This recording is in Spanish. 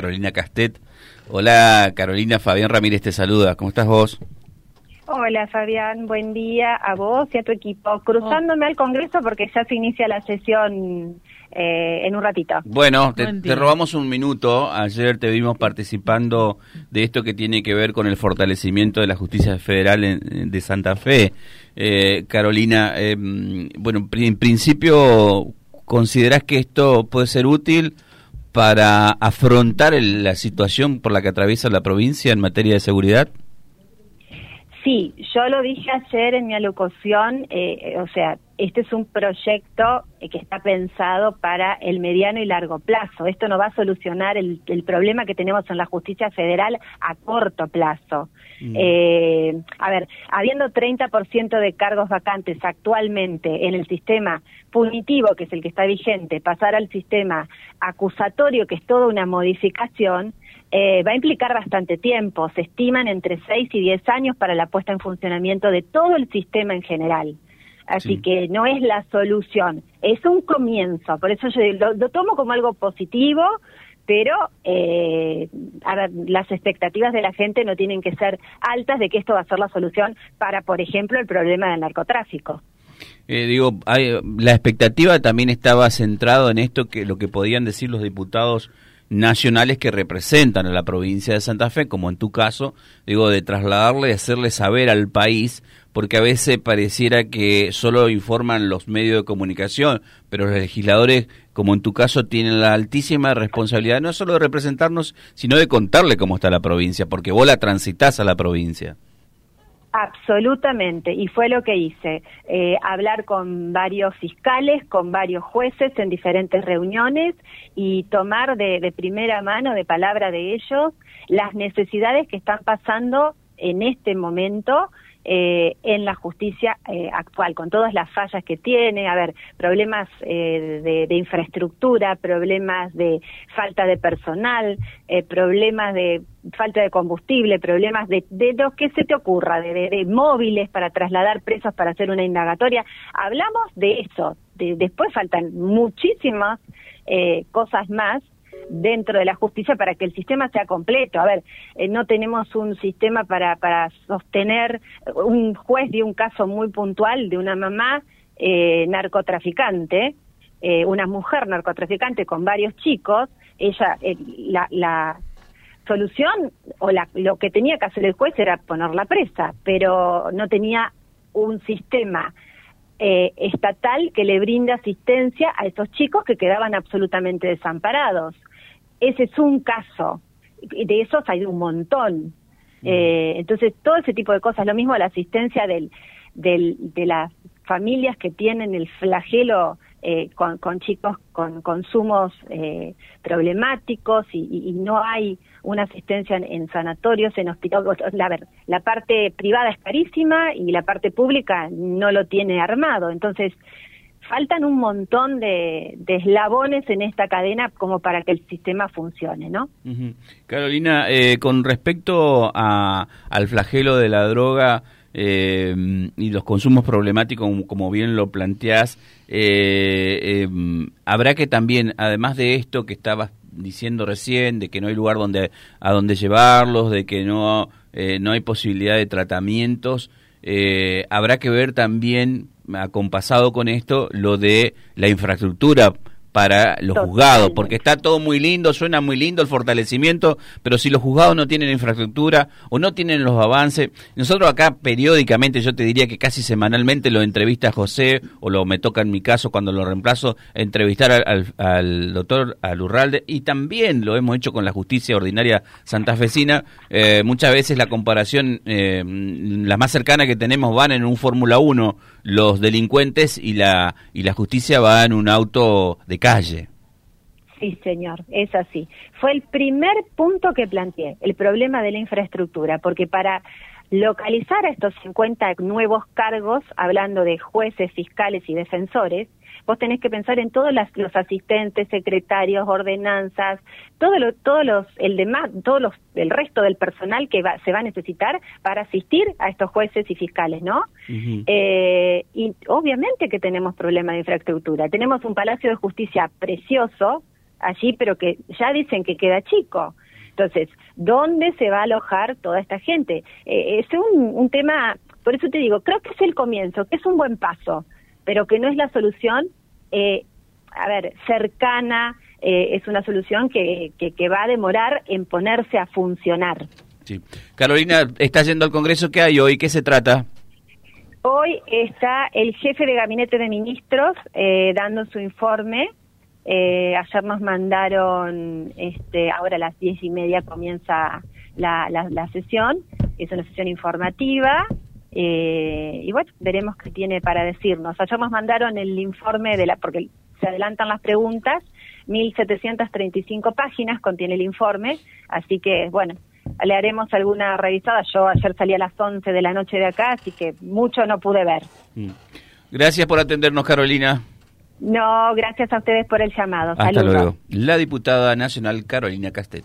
Carolina Castet. Hola Carolina, Fabián Ramírez te saluda. ¿Cómo estás vos? Hola Fabián, buen día a vos y a tu equipo. Cruzándome al Congreso porque ya se inicia la sesión eh, en un ratito. Bueno, te, robamos un minuto. Ayer te vimos participando de esto que tiene que ver con el fortalecimiento de la justicia federal de Santa Fe. Eh, Carolina, eh, bueno, en principio, ¿considerás que esto puede ser útil? Para afrontar la situación por la que atraviesa la provincia en materia de seguridad? Sí, yo lo dije ayer en mi alocución, eh, o sea, este es un proyecto que está pensado para el mediano y largo plazo. Esto no va a solucionar el, problema que tenemos en la justicia federal a corto plazo. Mm. Eh, a ver, habiendo 30% de cargos vacantes actualmente en el sistema punitivo, que es el que está vigente, pasar al sistema acusatorio, que es toda una modificación, eh, va a implicar bastante tiempo. Se estiman entre 6 y 10 años para la puesta en funcionamiento de todo el sistema en general. Así que no es la solución, es un comienzo. Por eso yo lo, tomo como algo positivo, pero eh, las expectativas de la gente no tienen que ser altas de que esto va a ser la solución para, por ejemplo, el problema del narcotráfico. Eh, digo, la expectativa también estaba centrado en esto que lo que podían decir los diputados nacionales que representan a la provincia de Santa Fe, como en tu caso, digo, de trasladarle y hacerle saber al país, porque a veces pareciera que solo informan los medios de comunicación, pero los legisladores, como en tu caso, tienen la altísima responsabilidad no solo de representarnos, sino de contarle cómo está la provincia, porque vos la transitas a la provincia. Absolutamente, y fue lo que hice, eh, hablar con varios fiscales, con varios jueces en diferentes reuniones y tomar de, de primera mano, de palabra de ellos, las necesidades que están pasando en este momento eh, en la justicia eh, actual, con todas las fallas que tiene, a ver, problemas eh, de, infraestructura, problemas de falta de personal, problemas de falta de combustible, problemas de, de lo que se te ocurra, de, móviles para trasladar presos para hacer una indagatoria. Hablamos de eso, después faltan muchísimas cosas más dentro de la justicia para que el sistema sea completo. A ver, eh, no tenemos un sistema para, para sostener, un juez de un caso muy puntual de una mamá eh, narcotraficante, eh, una mujer narcotraficante con varios chicos, ella, la, la solución o la, lo que tenía que hacer el juez era ponerla presa, pero no tenía un sistema estatal que le brinde asistencia a esos chicos que quedaban absolutamente desamparados. Ese es un caso. De esos hay un montón. Eh, entonces, todo ese tipo de cosas, lo mismo la asistencia del, del, de las familias que tienen el flagelo eh, con, con, chicos con consumos eh, problemáticos y, y, no hay una asistencia en, sanatorios, en hospitales. La, la parte privada es carísima y la parte pública no lo tiene armado. Entonces, faltan un montón de, eslabones en esta cadena como para que el sistema funcione, ¿no? Carolina, eh, con respecto a, al flagelo de la droga eh, y los consumos problemáticos, como bien lo planteás, eh, habrá que también, además de esto que estabas diciendo recién, de que no hay lugar donde a donde llevarlos, de que no, no hay posibilidad de tratamientos, habrá que ver también acompasado con esto lo de la infraestructura para los juzgados, porque está todo muy lindo, suena muy lindo el fortalecimiento, pero si los juzgados no tienen infraestructura o no tienen los avances, nosotros acá periódicamente, yo te diría que casi semanalmente lo entrevista a José, o lo me toca en mi caso cuando lo reemplazo, entrevistar al, doctor Alurralde, y también lo hemos hecho con la justicia ordinaria santafesina, eh, muchas veces la comparación, eh, la más cercana que tenemos van en un Fórmula 1, los delincuentes y la, y la justicia va en un auto de Sí, señor, es así. Fue el primer punto que planteé, el problema de la infraestructura, porque para localizar a estos 50 nuevos cargos, hablando de jueces, fiscales y defensores, vos tenés que pensar en todos los asistentes, secretarios, ordenanzas, todo lo, todos los, el demás, todos los, el resto del personal que se va a necesitar para asistir a estos jueces y fiscales, ¿no? eh, y obviamente que tenemos problemas de infraestructura. Tenemos un Palacio de Justicia precioso, allí, pero que ya dicen que queda chico. Entonces, ¿dónde se va a alojar toda esta gente? Eh, es un, un tema, por eso te digo, creo que es el comienzo, que es un buen paso, pero que no es la solución, eh, a ver, cercana, eh, es una solución que, que, que va a demorar en ponerse a funcionar. Sí. Carolina, está yendo al Congreso, ¿qué hay hoy? ¿Qué se trata? Hoy está el jefe de gabinete de ministros eh, dando su informe. Eh, ayer nos mandaron, este, ahora a las diez y media comienza la, la, la sesión. Es una sesión informativa. Eh, y bueno, veremos qué tiene para decirnos. Ayer nos mandaron el informe de la, porque se adelantan las preguntas, 1.735 páginas contiene el informe, así que bueno, le haremos alguna revisada. Yo ayer salí a las 11 de la noche de acá, así que mucho no pude ver. Mm. Gracias por atendernos, Carolina. No, gracias a ustedes por el llamado. Hasta Saludos. luego. La diputada nacional Carolina Castet.